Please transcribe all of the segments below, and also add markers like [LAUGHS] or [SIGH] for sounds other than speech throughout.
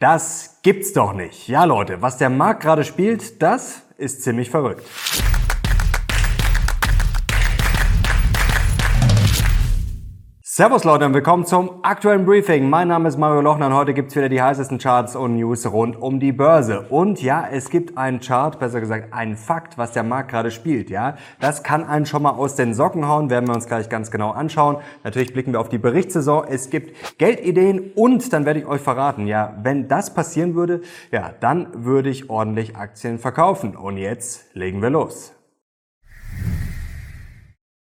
Das gibt's doch nicht. Ja Leute, was der Markt gerade spielt, das ist ziemlich verrückt. Servus Leute und willkommen zum aktuellen Briefing. Mein Name ist Mario Lochner und heute gibt's wieder die heißesten Charts und News rund um die Börse. Und ja, es gibt einen Chart, besser gesagt einen Fakt, was der Markt gerade spielt. Ja, Das kann einen schon mal aus den Socken hauen, werden wir uns gleich ganz genau anschauen. Natürlich blicken wir auf die Berichtssaison. Es gibt Geldideen und dann werde ich euch verraten, ja, wenn das passieren würde, ja, dann würde ich ordentlich Aktien verkaufen. Und jetzt legen wir los.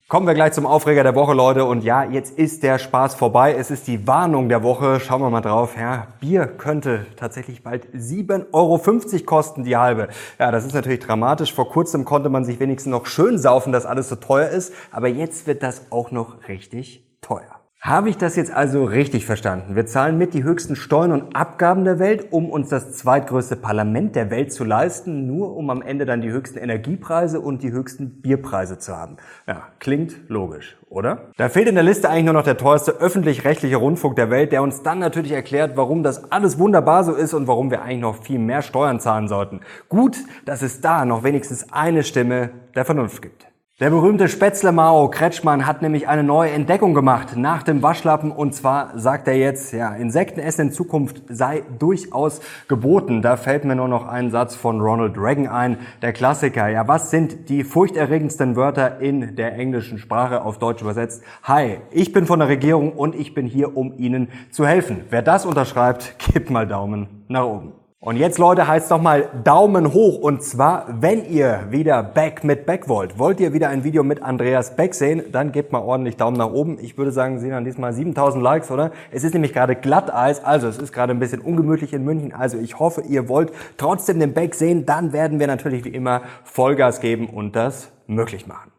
Kommen wir gleich zum Aufreger der Woche, Leute. Und ja, jetzt ist der Spaß vorbei. Es ist die Warnung der Woche. Schauen wir mal drauf. Ja, Bier könnte tatsächlich bald 7,50 Euro kosten, die halbe. Ja, das ist natürlich dramatisch. Vor kurzem konnte man sich wenigstens noch schön saufen, dass alles so teuer ist. Aber jetzt wird das auch noch richtig teuer. Habe ich das jetzt also richtig verstanden? Wir zahlen mit die höchsten Steuern und Abgaben der Welt, um uns das zweitgrößte Parlament der Welt zu leisten, nur um am Ende dann die höchsten Energiepreise und die höchsten Bierpreise zu haben. Ja, klingt logisch, oder? Da fehlt in der Liste eigentlich nur noch der teuerste öffentlich-rechtliche Rundfunk der Welt, der uns dann natürlich erklärt, warum das alles wunderbar so ist und warum wir eigentlich noch viel mehr Steuern zahlen sollten. Gut, dass es da noch wenigstens eine Stimme der Vernunft gibt. Der berühmte Spätzle Mao Kretschmann hat nämlich eine neue Entdeckung gemacht nach dem Waschlappen und zwar sagt er jetzt, ja, Insektenessen in Zukunft sei durchaus geboten. Da fällt mir nur noch ein Satz von Ronald Reagan ein, der Klassiker. Ja, was sind die furchterregendsten Wörter in der englischen Sprache auf Deutsch übersetzt? Hi, ich bin von der Regierung und ich bin hier, um Ihnen zu helfen. Wer das unterschreibt, [LAUGHS] gibt mal Daumen nach oben. Und jetzt, Leute, heißt noch mal Daumen hoch. Und zwar, wenn ihr wieder Back mit Back wollt. Wollt ihr wieder ein Video mit Andreas Beck sehen, dann gebt mal ordentlich Daumen nach oben. Ich würde sagen, Sie haben diesmal 7000 Likes, oder? Es ist nämlich gerade Glatteis, also es ist gerade ein bisschen ungemütlich in München. Also ich hoffe, ihr wollt trotzdem den Beck sehen. Dann werden wir natürlich wie immer Vollgas geben und das möglich machen.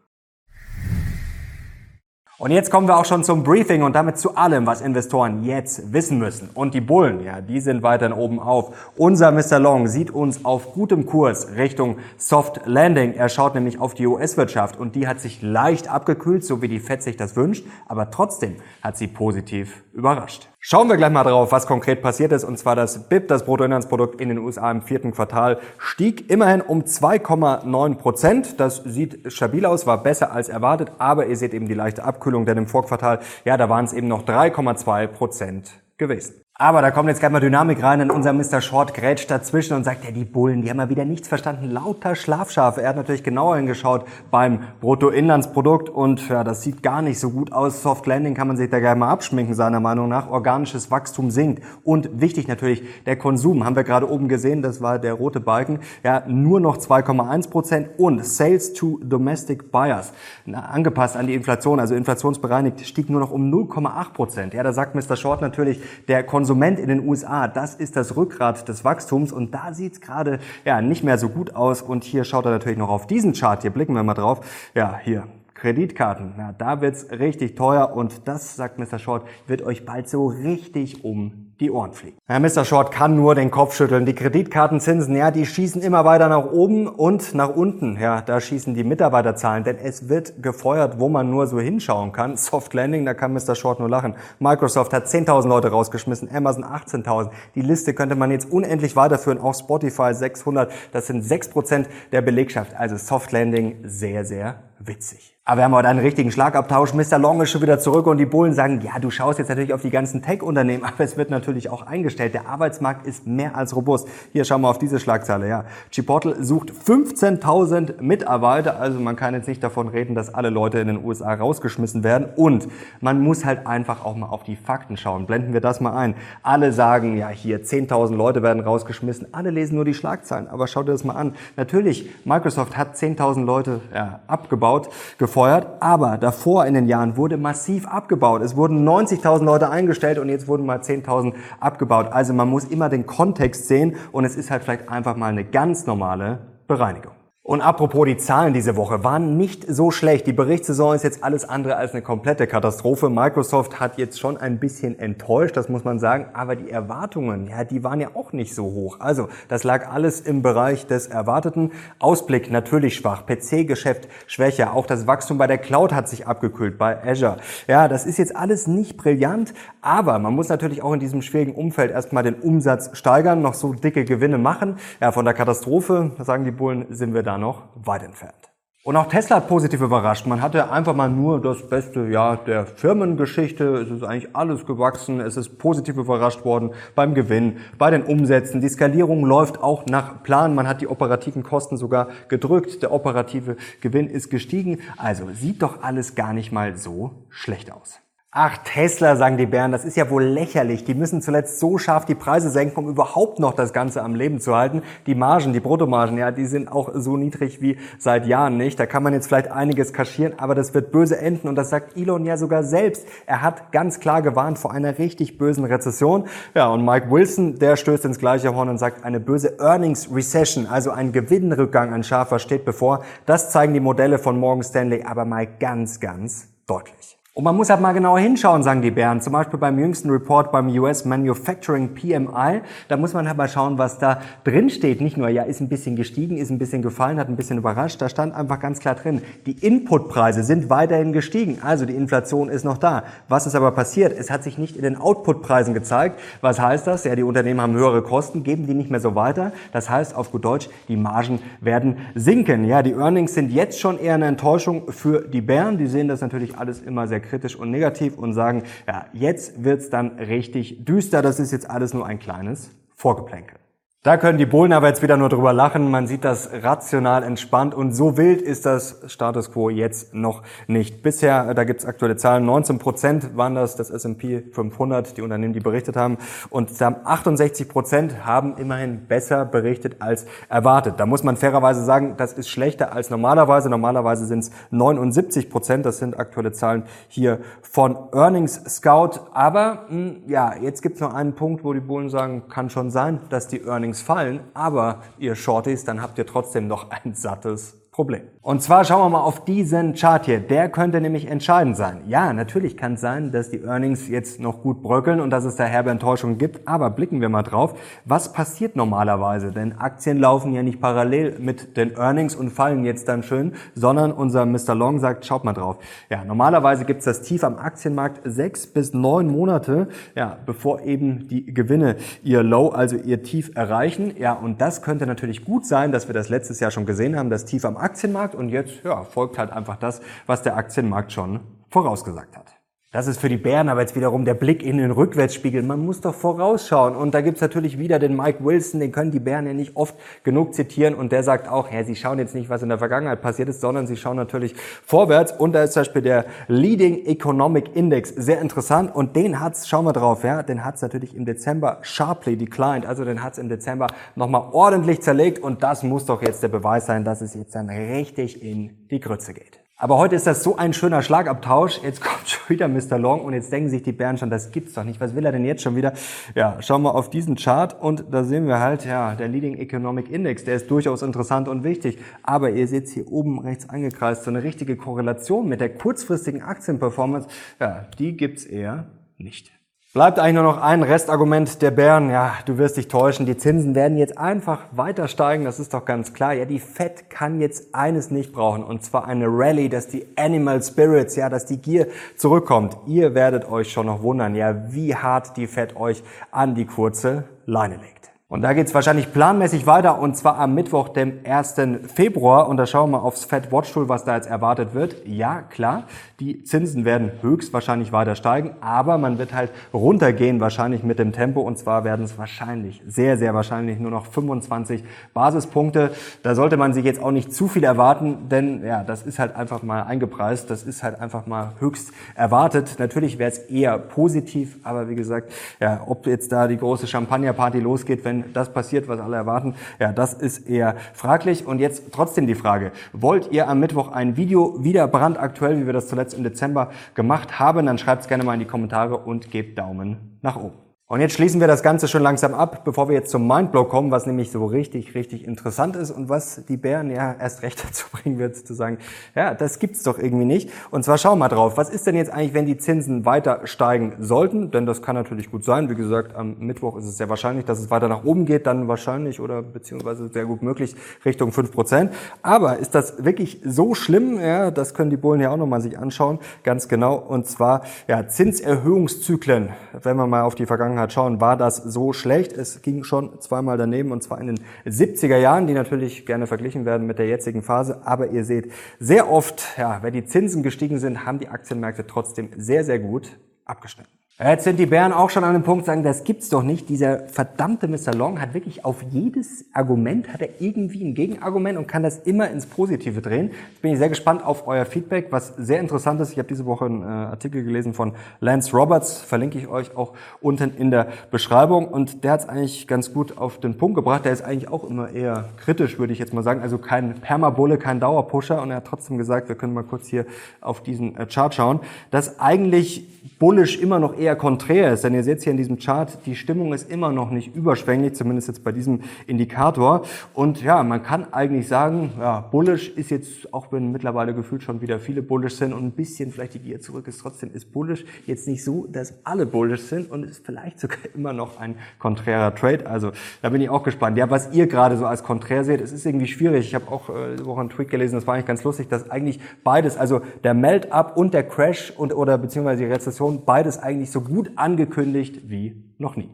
Und jetzt kommen wir auch schon zum Briefing und damit zu allem, was Investoren jetzt wissen müssen. Und die Bullen, ja, die sind weiterhin oben auf. Unser Mr. Long sieht uns auf gutem Kurs Richtung Soft Landing. Er schaut nämlich auf die US-Wirtschaft und die hat sich leicht abgekühlt, so wie die FED sich das wünscht, aber trotzdem hat sie positiv überrascht. Schauen wir gleich mal drauf, was konkret passiert ist. Und zwar das BIP, das Bruttoinlandsprodukt in den USA im vierten Quartal, stieg immerhin um 2,9 Prozent. Das sieht stabil aus, war besser als erwartet. Aber ihr seht eben die leichte Abkühlung, denn im Vorquartal, ja, da waren es eben noch 3,2 Prozent gewesen. Aber da kommt jetzt gleich mal Dynamik rein, denn unser Mr. Short grätscht dazwischen und sagt, ja, die Bullen, die haben ja wieder nichts verstanden, lauter Schlafschafe. Er hat natürlich genauer hingeschaut beim Bruttoinlandsprodukt und ja, das sieht gar nicht so gut aus. Soft Landing kann man sich da gerne mal abschminken, seiner Meinung nach. Organisches Wachstum sinkt. Und wichtig natürlich, der Konsum, haben wir gerade oben gesehen, das war der rote Balken, ja, nur noch 2,1 Prozent und Sales to Domestic Buyers, na, angepasst an die Inflation, also inflationsbereinigt, stieg nur noch um 0,8 Prozent. Ja, da sagt Mr. Short natürlich, der Konsum Konsument in den USA, das ist das Rückgrat des Wachstums und da sieht es gerade ja nicht mehr so gut aus. Und hier schaut er natürlich noch auf diesen Chart. Hier blicken wir mal drauf. Ja, hier Kreditkarten. Ja, da wird's richtig teuer und das, sagt Mr. Short, wird euch bald so richtig um die Ohren fliegen. Herr Mr. Short kann nur den Kopf schütteln. Die Kreditkartenzinsen, ja, die schießen immer weiter nach oben und nach unten. Ja, da schießen die Mitarbeiterzahlen, denn es wird gefeuert, wo man nur so hinschauen kann. Soft Landing, da kann Mr. Short nur lachen. Microsoft hat 10.000 Leute rausgeschmissen, Amazon 18.000. Die Liste könnte man jetzt unendlich weiterführen. Auch Spotify 600. Das sind 6% der Belegschaft. Also Soft Landing sehr, sehr witzig. Aber wir haben heute einen richtigen Schlagabtausch. Mr. Long ist schon wieder zurück und die Bullen sagen, ja, du schaust jetzt natürlich auf die ganzen Tech-Unternehmen, [LAUGHS] aber es wird natürlich auch eingestellt. Der Arbeitsmarkt ist mehr als robust. Hier schauen wir auf diese Schlagzeile. Ja, Chipotle sucht 15.000 Mitarbeiter. Also man kann jetzt nicht davon reden, dass alle Leute in den USA rausgeschmissen werden. Und man muss halt einfach auch mal auf die Fakten schauen. Blenden wir das mal ein. Alle sagen, ja, hier 10.000 Leute werden rausgeschmissen. Alle lesen nur die Schlagzeilen. Aber schau dir das mal an. Natürlich, Microsoft hat 10.000 Leute ja, abgebaut, gefordert angefeuert, aber davor in den Jahren wurde massiv abgebaut. Es wurden 90.000 Leute eingestellt und jetzt wurden mal 10.000 abgebaut. Also man muss immer den Kontext sehen und es ist halt vielleicht einfach mal eine ganz normale Bereinigung. Und apropos die Zahlen diese Woche waren nicht so schlecht. Die Berichtssaison ist jetzt alles andere als eine komplette Katastrophe. Microsoft hat jetzt schon ein bisschen enttäuscht, das muss man sagen. Aber die Erwartungen, ja, die waren ja auch nicht so hoch. Also, das lag alles im Bereich des Erwarteten. Ausblick natürlich schwach. PC-Geschäft schwächer. Auch das Wachstum bei der Cloud hat sich abgekühlt bei Azure. Ja, das ist jetzt alles nicht brillant. Aber man muss natürlich auch in diesem schwierigen Umfeld erstmal den Umsatz steigern, noch so dicke Gewinne machen. Ja, von der Katastrophe, sagen die Bullen, sind wir dann noch weit entfernt. Und auch Tesla hat positiv überrascht. Man hatte einfach mal nur das beste Jahr der Firmengeschichte. Es ist eigentlich alles gewachsen. Es ist positiv überrascht worden beim Gewinn, bei den Umsätzen. Die Skalierung läuft auch nach Plan. Man hat die operativen Kosten sogar gedrückt. Der operative Gewinn ist gestiegen. Also sieht doch alles gar nicht mal so schlecht aus. Ach, Tesla, sagen die Bären, das ist ja wohl lächerlich. Die müssen zuletzt so scharf die Preise senken, um überhaupt noch das Ganze am Leben zu halten. Die Margen, die Bruttomargen, ja, die sind auch so niedrig wie seit Jahren nicht. Da kann man jetzt vielleicht einiges kaschieren, aber das wird böse enden. Und das sagt Elon ja sogar selbst. Er hat ganz klar gewarnt vor einer richtig bösen Rezession. Ja, und Mike Wilson, der stößt ins gleiche Horn und sagt, eine böse Earnings Recession, also ein Gewinnrückgang, ein scharfer steht bevor. Das zeigen die Modelle von Morgan Stanley aber mal ganz, ganz deutlich. Und man muss halt mal genauer hinschauen, sagen die Bären. Zum Beispiel beim jüngsten Report beim US Manufacturing PMI. Da muss man halt mal schauen, was da drin steht. Nicht nur, ja, ist ein bisschen gestiegen, ist ein bisschen gefallen, hat ein bisschen überrascht. Da stand einfach ganz klar drin, die Inputpreise sind weiterhin gestiegen. Also die Inflation ist noch da. Was ist aber passiert? Es hat sich nicht in den Outputpreisen gezeigt. Was heißt das? Ja, die Unternehmen haben höhere Kosten, geben die nicht mehr so weiter. Das heißt auf gut Deutsch, die Margen werden sinken. Ja, die Earnings sind jetzt schon eher eine Enttäuschung für die Bären. Die sehen das natürlich alles immer sehr kritisch und negativ und sagen, ja, jetzt wird's dann richtig düster. Das ist jetzt alles nur ein kleines Vorgeplänkel. Da können die Bullen aber jetzt wieder nur drüber lachen. Man sieht das rational entspannt und so wild ist das Status Quo jetzt noch nicht. Bisher, da gibt's aktuelle Zahlen, 19 Prozent waren das, das S&P 500, die Unternehmen, die berichtet haben. Und 68 Prozent haben immerhin besser berichtet als erwartet. Da muss man fairerweise sagen, das ist schlechter als normalerweise. Normalerweise sind es 79 Prozent. Das sind aktuelle Zahlen hier von Earnings Scout. Aber hm, ja, jetzt gibt's noch einen Punkt, wo die Bullen sagen, kann schon sein, dass die Earnings Earnings fallen, aber ihr Shorties, dann habt ihr trotzdem noch ein sattes Problem. Und zwar schauen wir mal auf diesen Chart hier. Der könnte nämlich entscheidend sein. Ja, natürlich kann es sein, dass die Earnings jetzt noch gut bröckeln und dass es da herbe Enttäuschungen gibt. Aber blicken wir mal drauf. Was passiert normalerweise? Denn Aktien laufen ja nicht parallel mit den Earnings und fallen jetzt dann schön, sondern unser Mr. Long sagt, schaut mal drauf. Ja, normalerweise gibt es das Tief am Aktienmarkt sechs bis neun Monate, ja, bevor eben die Gewinne ihr Low, also ihr Tief erreichen. Ja, und das könnte natürlich gut sein, dass wir das letztes Jahr schon gesehen haben, das Tief am Aktienmarkt und jetzt ja, folgt halt einfach das, was der Aktienmarkt schon vorausgesagt hat. Das ist für die Bären aber jetzt wiederum der Blick in den Rückwärtsspiegel. Man muss doch vorausschauen. Und da gibt's natürlich wieder den Mike Wilson, den können die Bären ja nicht oft genug zitieren. Und der sagt auch, ja, sie schauen jetzt nicht, was in der Vergangenheit passiert ist, sondern sie schauen natürlich vorwärts. Und da ist zum Beispiel der Leading Economic Index sehr interessant. Und den hat's, schauen wir drauf, ja, den hat's natürlich im Dezember sharply declined. Also den hat's im Dezember nochmal ordentlich zerlegt. Und das muss doch jetzt der Beweis sein, dass es jetzt dann richtig in die Grütze geht. Aber heute ist das so ein schöner Schlagabtausch. Jetzt [LAUGHS] kommt schon wieder Mr. Long und jetzt denken sich die Bären schon, das gibt's doch nicht. Was will er denn jetzt schon wieder? Ja, schauen wir auf diesen Chart und da sehen wir halt, ja, der Leading Economic Index, der ist durchaus interessant und wichtig. Aber ihr seht hier oben rechts eingekreist, so eine richtige Korrelation mit der kurzfristigen Aktienperformance, ja, die gibt's eher nicht. Bleibt eigentlich nur noch ein Restargument der Bären. Ja, du wirst dich täuschen. Die Zinsen werden jetzt einfach weiter steigen. Das ist doch ganz klar. Ja, die Fed kann jetzt eines nicht brauchen. Und zwar eine Rallye, dass die Animal Spirits, ja, dass die Gier zurückkommt. Ihr werdet euch schon noch wundern, ja, wie hart die Fed euch an die kurze Leine legt. Und da geht's wahrscheinlich planmäßig weiter und zwar am Mittwoch, dem 1. Februar. Und da schauen wir aufs Fed Watch Tool, was da jetzt erwartet wird. Ja, klar, die Zinsen werden höchstwahrscheinlich weiter steigen, aber man wird halt runtergehen wahrscheinlich mit dem Tempo und zwar werden es wahrscheinlich, sehr, sehr wahrscheinlich nur noch 25 Basispunkte. Da sollte man sich jetzt auch nicht zu viel erwarten, denn ja, das ist halt einfach mal eingepreist, das ist halt einfach mal höchst erwartet. Natürlich wäre es eher positiv, aber wie gesagt, ja, ob jetzt da die große Champagnerparty losgeht, wenn das passiert, was alle erwarten, ja, das ist eher fraglich. Und jetzt trotzdem die Frage, wollt ihr am Mittwoch ein Video wieder brandaktuell, wie wir das zuletzt im Dezember gemacht haben, dann schreibt es gerne mal in die Kommentare und gebt Daumen nach oben. Und jetzt schließen wir das Ganze schon langsam ab, bevor wir jetzt zum Mindblow kommen, was nämlich so richtig, richtig interessant ist und was die Bären ja erst recht [LAUGHS] dazu bringen wird, zu sagen, ja, das gibt's doch irgendwie nicht. Und zwar schauen wir mal drauf, was ist denn jetzt eigentlich, wenn die Zinsen weiter steigen sollten? Denn das kann natürlich gut sein. Wie gesagt, am Mittwoch ist es sehr wahrscheinlich, dass es weiter nach oben geht, dann wahrscheinlich oder beziehungsweise sehr gut möglich Richtung fünf Prozent. Aber ist das wirklich so schlimm? Ja, das können die Bullen ja auch nochmal sich anschauen, ganz genau. Und zwar, ja, Zinserhöhungszyklen, wenn wir mal auf die Vergangenheit Vergangenheit schauen, war das so schlecht. Es ging schon zweimal daneben und zwar in den 70er Jahren, die natürlich gerne verglichen werden mit der jetzigen Phase. Aber ihr seht, sehr oft, ja, wenn die Zinsen gestiegen sind, haben die Aktienmärkte trotzdem sehr, sehr gut abgeschnitten. Jetzt sind die Bären auch schon an dem Punkt, sagen, das gibt's doch nicht. Dieser verdammte Mr. Long hat wirklich auf jedes Argument hat er irgendwie ein Gegenargument und kann das immer ins Positive drehen. Jetzt bin ich sehr gespannt auf euer Feedback, was sehr interessant ist. Ich habe diese Woche einen äh, Artikel gelesen von Lance Roberts, verlinke ich euch auch unten in der Beschreibung und der hat es eigentlich ganz gut auf den Punkt gebracht. Der ist eigentlich auch immer eher kritisch, würde ich jetzt mal sagen. Also kein Permabulle, kein Dauerpusher und er hat trotzdem gesagt, wir können mal kurz hier auf diesen äh, Chart schauen, dass eigentlich bullish immer noch eher konträr ist. Denn ihr seht hier in diesem Chart, die Stimmung ist immer noch nicht überschwänglich, zumindest jetzt bei diesem Indikator. Und ja, man kann eigentlich sagen, ja, bullish ist jetzt, auch wenn mittlerweile gefühlt schon wieder viele bullish sind und ein bisschen vielleicht die Gier zurück ist, trotzdem ist bullish jetzt nicht so, dass alle bullish sind und ist vielleicht [LAUGHS] sogar immer noch ein konträrer Trade. Also da bin ich auch gespannt. Ja, was ihr gerade so als konträr seht, es ist irgendwie schwierig. Ich habe auch äh, Woche einen Tweet gelesen, das war eigentlich ganz lustig, dass eigentlich beides, also der Melt-up und der Crash und oder beziehungsweise die Rezession beides eigentlich so gut angekündigt wie noch nie.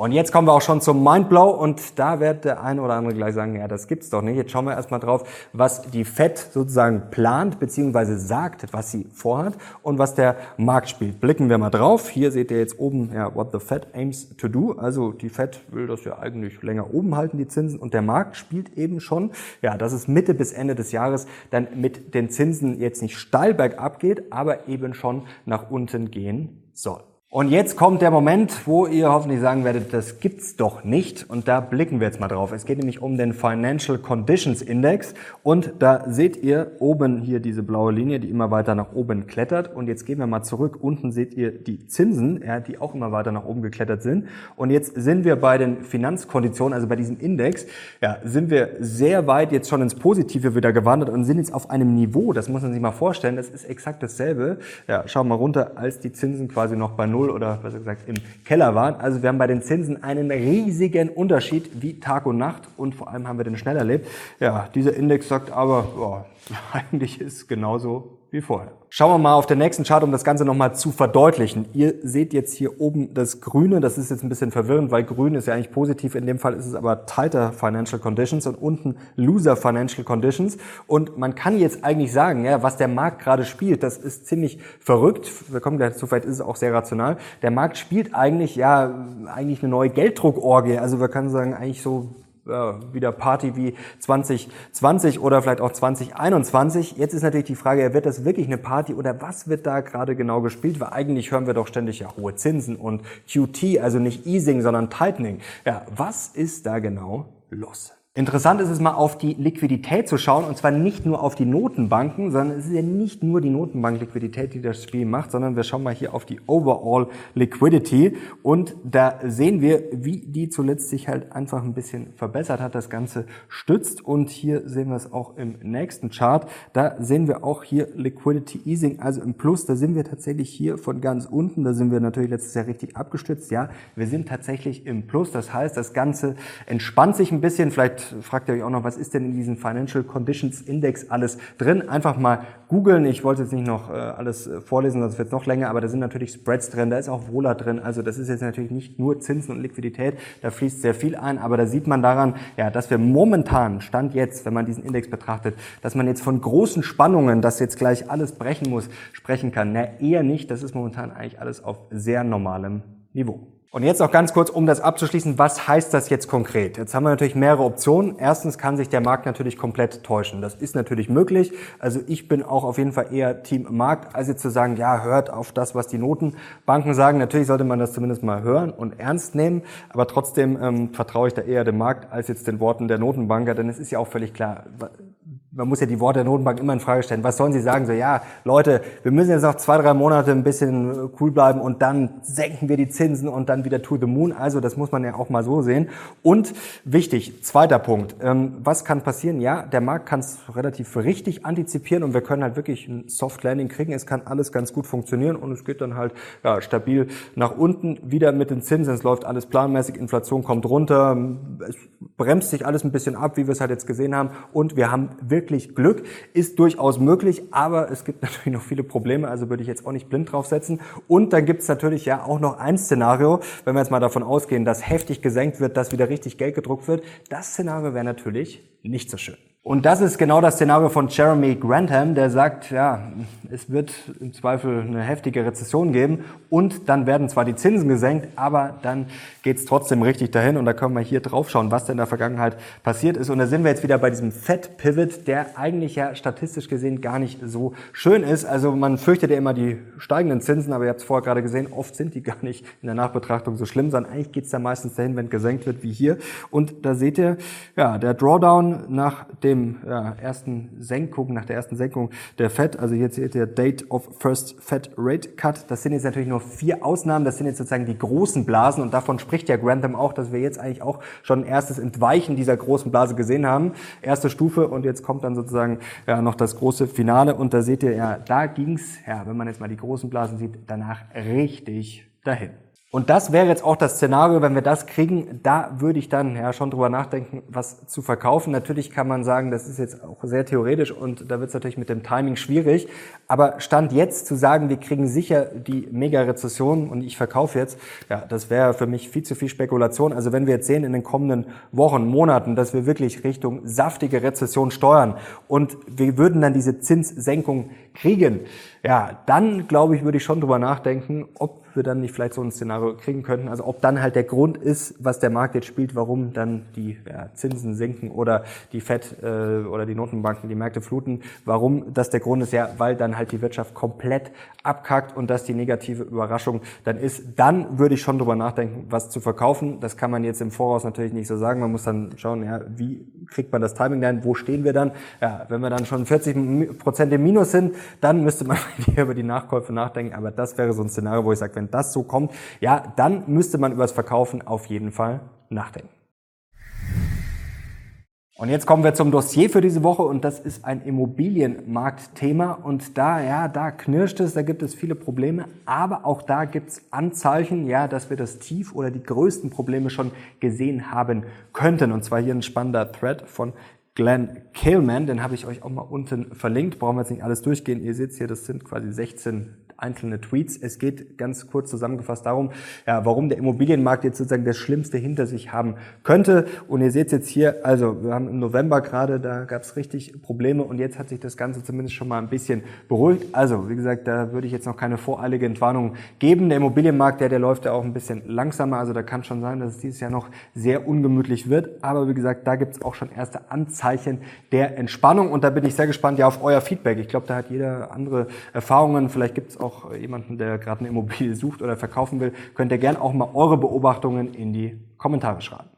Und jetzt kommen wir auch schon zum Mindblow und da wird der eine oder andere gleich sagen, ja, das gibt's doch nicht. Jetzt schauen wir erstmal drauf, was die Fed sozusagen plant bzw. sagt, was sie vorhat und was der Markt spielt. Blicken wir mal drauf. Hier seht ihr jetzt oben, ja, what the Fed aims to do. Also die Fed will das ja eigentlich länger oben halten, die Zinsen und der Markt spielt eben schon, ja, dass es Mitte bis Ende des Jahres dann mit den Zinsen jetzt nicht steil bergab geht, aber eben schon nach unten gehen soll. Und jetzt kommt der Moment, wo ihr hoffentlich sagen werdet, das gibt's doch nicht. Und da blicken wir jetzt mal drauf. Es geht nämlich um den Financial Conditions Index. Und da seht ihr oben hier diese blaue Linie, die immer weiter nach oben klettert. Und jetzt gehen wir mal zurück. Unten seht ihr die Zinsen, ja, die auch immer weiter nach oben geklettert sind. Und jetzt sind wir bei den Finanzkonditionen, also bei diesem Index, ja, sind wir sehr weit jetzt schon ins Positive wieder gewandert und sind jetzt auf einem Niveau, das muss man sich mal vorstellen, das ist exakt dasselbe. Ja, schauen wir mal runter, als die Zinsen quasi noch bei Null Null oder besser gesagt im Keller waren. Also wir haben bei den Zinsen einen riesigen Unterschied wie Tag und Nacht und vor allem haben wir den schnell erlebt. Ja, dieser Index sagt aber, boah, [LAUGHS] eigentlich ist genauso wie vorher. Schauen wir mal auf den nächsten Chart, um das Ganze nochmal zu verdeutlichen. Ihr seht jetzt hier oben das Grüne. Das ist jetzt ein bisschen verwirrend, weil Grün ist ja eigentlich positiv. In dem Fall ist es aber tighter Financial Conditions und unten Loser Financial Conditions. Und man kann jetzt eigentlich sagen, ja, was der Markt gerade spielt, das ist ziemlich verrückt. Wir kommen gleich dazu, vielleicht ist es auch sehr rational. Der Markt spielt eigentlich, ja, eigentlich eine neue Gelddruckorgie. Also wir können sagen, eigentlich so wieder Party wie 2020 oder vielleicht auch 2021. Jetzt ist natürlich die Frage, wird das wirklich eine Party oder was wird da gerade genau gespielt? Weil eigentlich hören wir doch ständig ja hohe Zinsen und QT, also nicht Easing, sondern Tightening. Ja, was ist da genau los? Interessant ist es mal auf die Liquidität zu schauen und zwar nicht nur auf die Notenbanken, sondern es ist ja nicht nur die Notenbank-Liquidität, die das Spiel macht, sondern wir schauen mal hier auf die Overall Liquidity. Und da sehen wir, wie die zuletzt sich halt einfach ein bisschen verbessert hat, das Ganze stützt. Und hier sehen wir es auch im nächsten Chart, da sehen wir auch hier Liquidity Easing, also im Plus, da sind wir tatsächlich hier von ganz unten, da sind wir natürlich letztes Jahr richtig abgestützt, ja, wir sind tatsächlich im Plus, das heißt, das Ganze entspannt sich ein bisschen, vielleicht fragt ihr euch auch noch, was ist denn in diesem Financial Conditions Index alles drin? Einfach mal googeln. Ich wollte jetzt nicht noch äh, alles äh, vorlesen, das wird noch länger, aber da sind natürlich Spreads drin, da ist auch Wohler drin. Also das ist jetzt natürlich nicht nur Zinsen und Liquidität, da fließt sehr viel ein, aber da sieht man daran, ja, dass wir momentan, Stand jetzt, wenn man diesen Index betrachtet, dass man jetzt von großen Spannungen, dass jetzt gleich alles brechen muss, sprechen kann. Na, eher nicht. Das ist momentan eigentlich alles auf sehr normalem Niveau. Und jetzt noch ganz kurz, um das abzuschließen, was heißt das jetzt konkret? Jetzt haben wir natürlich mehrere Optionen. Erstens kann sich der Markt natürlich komplett täuschen. Das ist natürlich möglich. Also ich bin auch auf jeden Fall eher Team Markt, als jetzt zu sagen, ja, hört auf das, was die Notenbanken sagen. Natürlich sollte man das zumindest mal hören und ernst nehmen, aber trotzdem ähm, vertraue ich da eher dem Markt als jetzt den Worten der Notenbanker, denn es ist ja auch völlig klar, man muss ja die Worte der Notenbank immer in Frage stellen. Was sollen sie sagen? So, ja, Leute, wir müssen jetzt noch zwei, drei Monate ein bisschen äh, cool bleiben und dann senken wir die Zinsen und dann wieder to the moon. Also das muss man ja auch mal so sehen. Und wichtig, zweiter Punkt. Ähm, was kann passieren? Ja, der Markt kann es relativ richtig antizipieren und wir können halt wirklich ein Soft Landing kriegen. Es kann alles ganz gut funktionieren und es geht dann halt ja, stabil nach unten. Wieder mit den Zinsen. Es läuft alles planmäßig. Inflation kommt runter. Es bremst sich alles ein bisschen ab, wie wir es halt jetzt gesehen haben. Und wir haben wirklich Glück. Ist durchaus möglich, aber es gibt [LAUGHS] natürlich noch viele Probleme, also würde ich jetzt auch nicht blind draufsetzen. Und dann gibt es natürlich ja auch noch ein Szenario, wenn wir jetzt mal davon ausgehen, dass heftig gesenkt wird, dass wieder richtig Geld gedruckt wird. Das Szenario wäre natürlich nicht so schön. Und das ist genau das Szenario von Jeremy Grantham, der sagt, ja, es wird im Zweifel eine heftige Rezession geben und dann werden zwar die Zinsen gesenkt, aber dann geht's trotzdem richtig dahin und da können wir hier drauf schauen, was denn in der Vergangenheit passiert ist. Und da sind wir jetzt wieder bei diesem Fed-Pivot, der eigentlich ja statistisch gesehen gar nicht so schön ist. Also man fürchtet ja immer die steigenden Zinsen, aber ihr habt es vorher gerade gesehen, oft sind die gar nicht in der Nachbetrachtung so schlimm, sondern eigentlich geht's da meistens dahin, wenn gesenkt wird wie hier. Und da seht ihr, ja, der Drawdown nach dem ja, ersten Senkung, nach der ersten Senkung der Fed, also jetzt seht ihr Date of First Fed Rate Cut, das sind jetzt natürlich nur vier Ausnahmen, das sind jetzt sozusagen die großen Blasen. Und davon spricht ja Grantham auch, dass wir jetzt eigentlich auch schon ein erstes Entweichen dieser großen Blase gesehen haben. Erste Stufe. Und jetzt kommt dann sozusagen ja, noch das große Finale. Und da seht ihr, ja, da ging's, ja, wenn man jetzt mal die großen Blasen sieht, danach richtig dahin. Und das wäre jetzt auch das Szenario, wenn wir das kriegen, da würde ich dann ja schon drüber nachdenken, was zu verkaufen. Natürlich kann man sagen, das ist jetzt auch sehr theoretisch und da wird es natürlich mit dem Timing schwierig. Aber Stand jetzt zu sagen, wir kriegen sicher die Mega-Rezession und ich verkaufe jetzt, ja, das wäre für mich viel zu viel Spekulation. Also wenn wir jetzt sehen in den kommenden Wochen, Monaten, dass wir wirklich Richtung saftige Rezession steuern und wir würden dann diese Zinssenkung kriegen, ja, dann glaube ich, würde ich schon drüber nachdenken, ob wir dann nicht vielleicht so ein Szenario kriegen könnten. Also ob dann halt der Grund ist, was der Markt jetzt spielt, warum dann die ja, Zinsen sinken oder die FED äh, oder die Notenbanken die Märkte fluten, warum das der Grund ist, ja, weil dann halt die Wirtschaft komplett abkackt und das die negative Überraschung dann ist, dann würde ich schon drüber nachdenken, was zu verkaufen. Das kann man jetzt im Voraus natürlich nicht so sagen. Man muss dann schauen, ja, wie kriegt man das Timing dann, wo stehen wir dann? Ja, wenn wir dann schon 40 Prozent im Minus sind, dann müsste man [LAUGHS] über die Nachkäufe nachdenken. Aber das wäre so ein Szenario, wo ich sage, wenn das so kommt, ja, dann müsste man über das Verkaufen auf jeden Fall nachdenken. Und jetzt kommen wir zum Dossier für diese Woche und das ist ein Immobilienmarktthema und da, ja, da knirscht es, da gibt es viele Probleme, aber auch da gibt es Anzeichen, ja, dass wir das Tief oder die größten Probleme schon gesehen haben könnten. Und zwar hier ein spannender Thread von Glenn Killman, den habe ich euch auch mal unten verlinkt, brauchen wir jetzt nicht alles durchgehen. Ihr seht hier, das sind quasi 16 einzelne Tweets. Es geht ganz kurz zusammengefasst darum, ja, warum der Immobilienmarkt jetzt sozusagen das Schlimmste hinter sich haben könnte. Und ihr seht jetzt hier, also wir haben im November gerade, da gab es richtig Probleme und jetzt hat sich das Ganze zumindest schon mal ein bisschen beruhigt. Also wie gesagt, da würde ich jetzt noch keine voreilige Entwarnung geben. Der Immobilienmarkt, der, der läuft ja auch ein bisschen langsamer. Also da kann schon sein, dass es dieses Jahr noch sehr ungemütlich wird. Aber wie gesagt, da gibt es auch schon erste Anzeichen der Entspannung und da bin ich sehr gespannt ja auf euer Feedback. Ich glaube, da hat jeder andere Erfahrungen. Vielleicht gibt es auch auch jemanden, der gerade eine Immobilie sucht oder verkaufen will, könnt ihr gerne auch mal eure Beobachtungen in die Kommentare schreiben.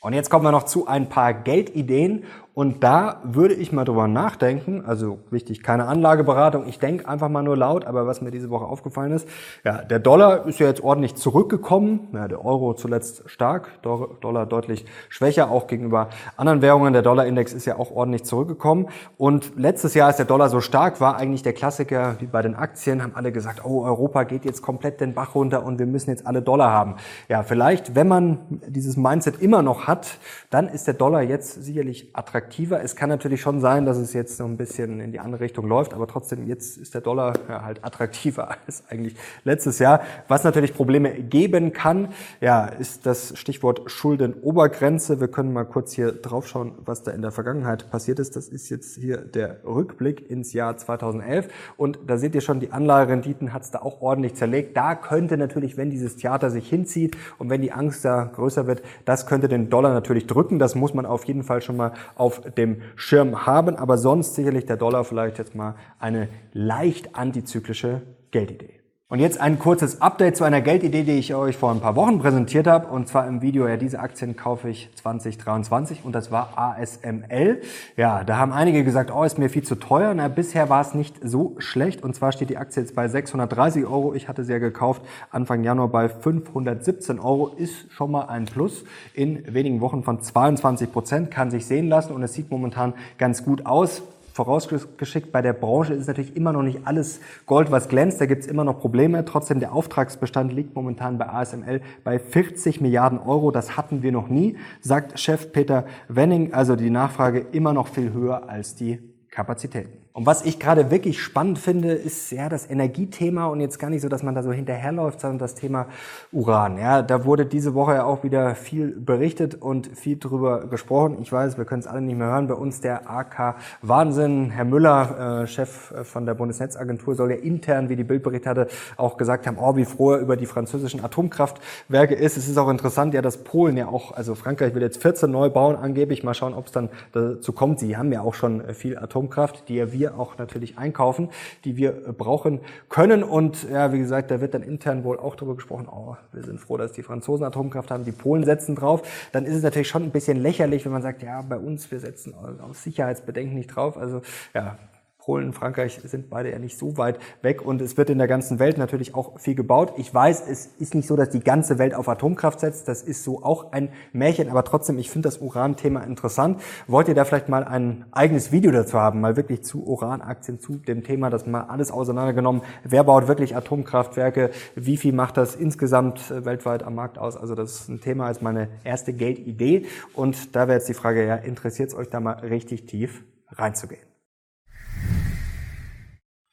Und jetzt kommen wir noch zu ein paar Geldideen und da würde ich mal drüber nachdenken, also wichtig, keine Anlageberatung, ich denke einfach mal nur laut, aber was mir diese Woche aufgefallen ist, ja, der Dollar ist ja jetzt ordentlich zurückgekommen, ja, der Euro zuletzt stark, Dollar deutlich schwächer, auch gegenüber anderen Währungen, der Dollarindex ist ja auch ordentlich zurückgekommen. Und letztes Jahr, als der Dollar so stark war, eigentlich der Klassiker, wie bei den Aktien, haben alle gesagt, oh, Europa geht jetzt komplett den Bach runter und wir müssen jetzt alle Dollar haben. Ja, vielleicht, wenn man dieses Mindset immer noch hat, dann ist der Dollar jetzt sicherlich attraktiv attraktiver. Es kann natürlich schon sein, dass es jetzt noch ein bisschen in die andere Richtung läuft, aber trotzdem jetzt ist der Dollar ja, halt attraktiver [LAUGHS] als eigentlich letztes Jahr. Was natürlich Probleme geben kann, ja, ist das Stichwort Schuldenobergrenze. Wir können mal kurz hier drauf schauen, was da in der Vergangenheit passiert ist. Das ist jetzt hier der Rückblick ins Jahr 2011 und da seht ihr schon, die Anlagerenditen hat es da auch ordentlich zerlegt. Da könnte natürlich, wenn dieses Theater sich hinzieht und wenn die Angst da größer wird, das könnte den Dollar natürlich drücken. Das muss man auf jeden Fall schon mal auf dem Schirm haben, aber sonst sicherlich der Dollar vielleicht jetzt mal eine leicht antizyklische Geldidee. Und jetzt ein kurzes Update zu einer Geldidee, die ich euch vor ein paar Wochen präsentiert habe. Und zwar im Video, ja, diese Aktien kaufe ich 2023 und das war ASML. Ja, da haben einige gesagt, oh, ist mir viel zu teuer. Na, bisher war es nicht so schlecht. Und zwar steht die Aktie jetzt bei 630 Euro. Ich hatte sie ja gekauft Anfang Januar bei 517 Euro. Ist schon mal ein Plus in wenigen Wochen von 22 Prozent. Kann sich sehen lassen und es sieht momentan ganz gut aus vorausgeschickt, bei der Branche ist natürlich immer noch nicht alles Gold, was glänzt. Da gibt es immer noch Probleme. Trotzdem, der Auftragsbestand liegt momentan bei ASML bei 40 Milliarden Euro. Das hatten wir noch nie, sagt Chef Peter Wenning. Also die Nachfrage immer noch viel höher als die Kapazitäten. Und was ich gerade wirklich spannend finde, ist ja das Energiethema und jetzt gar nicht so, dass man da so hinterherläuft, sondern das Thema Uran. Ja, da wurde diese Woche ja auch wieder viel berichtet und viel drüber gesprochen. Ich weiß, wir können es alle nicht mehr hören. Bei uns der AK Wahnsinn. Herr Müller, äh, Chef von der Bundesnetzagentur, soll ja intern, wie die Bildbericht hatte, auch gesagt haben, oh, wie froh er über die französischen Atomkraftwerke ist. Es ist auch interessant, ja, dass Polen ja auch, also Frankreich will jetzt 14 neu bauen angeblich. Mal schauen, ob es dann dazu kommt. Sie haben ja auch schon viel Atomkraft, die ja wir wir auch natürlich einkaufen, die wir äh, brauchen können. Und ja, wie gesagt, da wird dann intern wohl auch darüber gesprochen, oh, wir sind froh, dass die Franzosen Atomkraft haben, die Polen setzen drauf. Dann ist es natürlich schon ein bisschen lächerlich, wenn man sagt, ja, bei uns, wir setzen aus Sicherheitsbedenken nicht drauf. Also ja, Polen, Frankreich sind beide ja nicht so weit weg und es wird in der ganzen Welt natürlich auch viel gebaut. Ich weiß, es ist nicht so, dass die ganze Welt auf Atomkraft setzt. Das ist so auch ein Märchen, aber trotzdem, ich finde das Uran-Thema interessant. Wollt ihr da vielleicht mal ein eigenes Video dazu haben, mal wirklich zu Uranaktien, zu dem Thema, das mal alles auseinandergenommen. Wer baut wirklich Atomkraftwerke? Wie viel macht das insgesamt äh, weltweit am Markt aus? Also das ist ein Thema als meine erste Geldidee und da wäre jetzt die Frage, ja, interessiert es euch da mal richtig tief reinzugehen?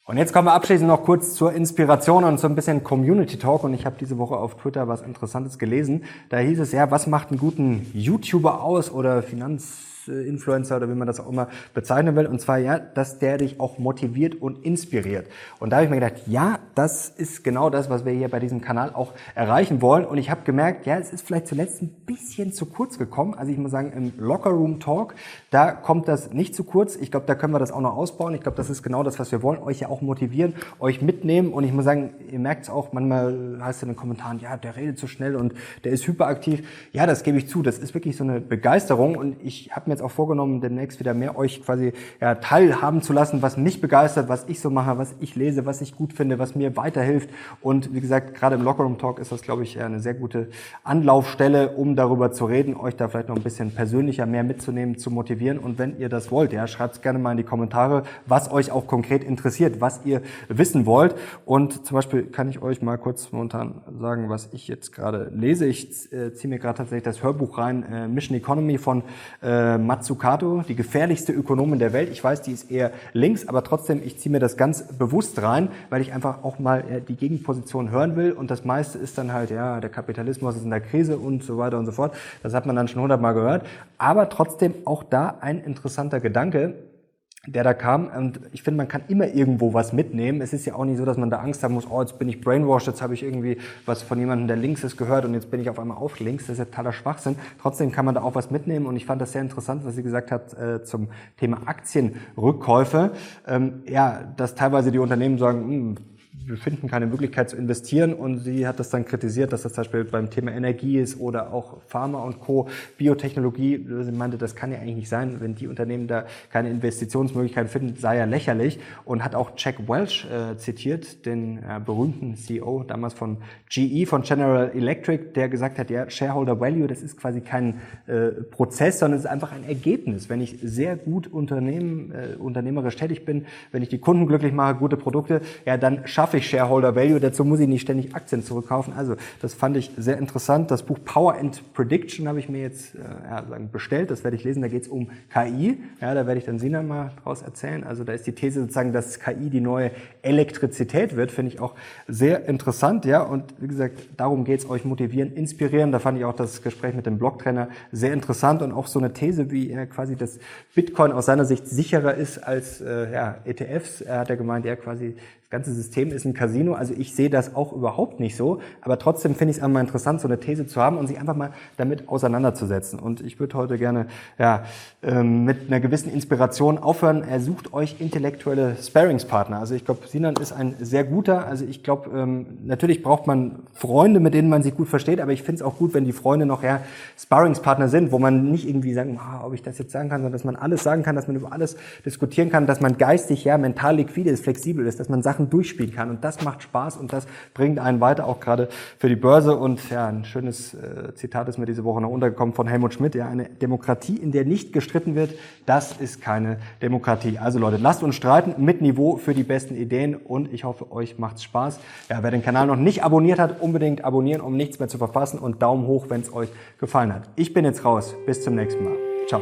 Und jetzt kommen wir abschließend noch kurz zur Inspiration und so ein bisschen Community Talk. Und ich habe diese Woche auf Twitter was Interessantes gelesen. Da hieß es ja, was macht einen guten YouTuber aus oder Finanz Influencer oder wie man das auch immer bezeichnen will. Und zwar ja, dass der dich auch motiviert und inspiriert. Und da habe ich mir gedacht, ja, das ist genau das, was wir hier bei diesem Kanal auch erreichen wollen. Und ich habe gemerkt, ja, es ist vielleicht zuletzt ein bisschen zu kurz gekommen. Also ich muss sagen, im Locker Room Talk, da kommt das nicht zu kurz. Ich glaube, da können wir das auch noch ausbauen. Ich glaube, das ist genau das, was wir wollen. Euch ja auch motivieren, euch mitnehmen. Und ich muss sagen, ihr merkt es auch, manchmal heißt es in den Kommentaren, ja, der redet zu schnell und der ist hyperaktiv. Ja, das gebe ich zu. Das ist wirklich so eine Begeisterung. Und ich habe mir jetzt auch vorgenommen, demnächst wieder mehr euch quasi ja, teilhaben zu lassen, was mich begeistert, was ich so mache, was ich lese, was ich gut finde, was mir weiterhilft. Und wie gesagt, gerade im Lockerroom Talk ist das, glaube ich, eine sehr gute Anlaufstelle, um darüber zu reden, euch da vielleicht noch ein bisschen persönlicher mehr mitzunehmen, zu motivieren. Und wenn ihr das wollt, ja, schreibt es gerne mal in die Kommentare, was euch auch konkret interessiert, was ihr wissen wollt. Und zum Beispiel kann ich euch mal kurz momentan sagen, was ich jetzt gerade lese. Ich äh, ziehe mir gerade tatsächlich das Hörbuch rein, äh, Mission Economy von äh, Mazzucato, die gefährlichste Ökonomin der Welt. Ich weiß, die ist eher links, aber trotzdem, ich ziehe mir das ganz bewusst rein, weil ich einfach auch mal äh, die Gegenposition hören will. Und das meiste ist dann halt, ja, der Kapitalismus ist in der Krise und so weiter und so fort. Das hat man dann schon hundertmal gehört. Aber trotzdem auch da ein interessanter Gedanke der da kam. Und ich finde, man kann immer irgendwo was mitnehmen. Es ist ja auch nicht so, dass man da Angst haben muss, oh, jetzt bin ich brainwashed, jetzt habe ich irgendwie was von jemandem, der links ist, gehört und jetzt bin ich auf einmal auf links. Das ist ja totaler Schwachsinn. Trotzdem kann man da auch was mitnehmen und ich fand das sehr interessant, was sie gesagt hat äh, zum Thema Aktienrückkäufe. Ähm, ja, dass teilweise die Unternehmen sagen, hm, wir finden keine Möglichkeit zu investieren und sie hat das dann kritisiert, dass das zum Beispiel beim Thema Energie ist oder auch Pharma und Co., Biotechnologie. Sie meinte, das kann ja eigentlich nicht sein, wenn die Unternehmen da keine Investitionsmöglichkeiten finden, sei ja lächerlich und hat auch Jack Welch äh, zitiert, den äh, berühmten CEO damals von GE, von General Electric, der gesagt hat, ja, Shareholder Value, das ist quasi kein äh, Prozess, sondern es ist einfach ein Ergebnis. Wenn ich sehr gut Unternehmen, äh, unternehmerisch tätig bin, wenn ich die Kunden glücklich mache, gute Produkte, ja, dann schaffe schaffe ich Shareholder Value, dazu muss ich nicht ständig Aktien zurückkaufen. Also das fand ich sehr interessant. Das Buch Power and Prediction habe ich mir jetzt äh, ja, bestellt, das werde ich lesen, da geht es um KI. Ja, da werde ich dann Sina mal draus erzählen. Also da ist die These sozusagen, dass KI die neue Elektrizität wird, finde ich auch sehr interessant. Ja, und wie gesagt, darum geht es, euch motivieren, inspirieren. Da fand ich auch das Gespräch mit dem Blogtrainer sehr interessant und auch so eine These, wie er quasi das Bitcoin aus seiner Sicht sicherer ist als äh, ja, ETFs. Er hat ja gemeint, er quasi ganze System ist ein Casino. Also ich sehe das auch überhaupt nicht so. Aber trotzdem finde ich es einmal interessant, so eine These zu haben und sich einfach mal damit auseinanderzusetzen. Und ich würde heute gerne ja, ähm, mit einer gewissen Inspiration aufhören. Er sucht euch intellektuelle Sparingspartner. Also ich glaube, Sinan ist ein sehr guter. Also ich glaube, ähm, natürlich braucht man Freunde, mit denen man sich gut versteht. Aber ich finde es auch gut, wenn die Freunde noch eher Sparringspartner sind, wo man nicht irgendwie sagen, ah, ob ich das jetzt sagen kann, sondern dass man alles sagen kann, dass man über alles diskutieren kann, dass man geistig, ja, mental liquide ist, flexibel ist, dass man Sachen durchspielen kann. Und das macht Spaß und das bringt einen weiter, auch gerade für die Börse. Und ja, ein schönes äh, Zitat ist mir diese Woche noch untergekommen von Helmut Schmidt. Ja, eine Demokratie, in der nicht gestritten wird, das ist keine Demokratie. Also Leute, lasst uns streiten mit Niveau für die besten Ideen und ich hoffe, euch macht's Spaß. Ja, wer den Kanal noch nicht abonniert hat, unbedingt abonnieren, um nichts mehr zu verpassen und Daumen hoch, wenn es euch gefallen hat. Ich bin jetzt raus. Bis zum nächsten Mal. Ciao.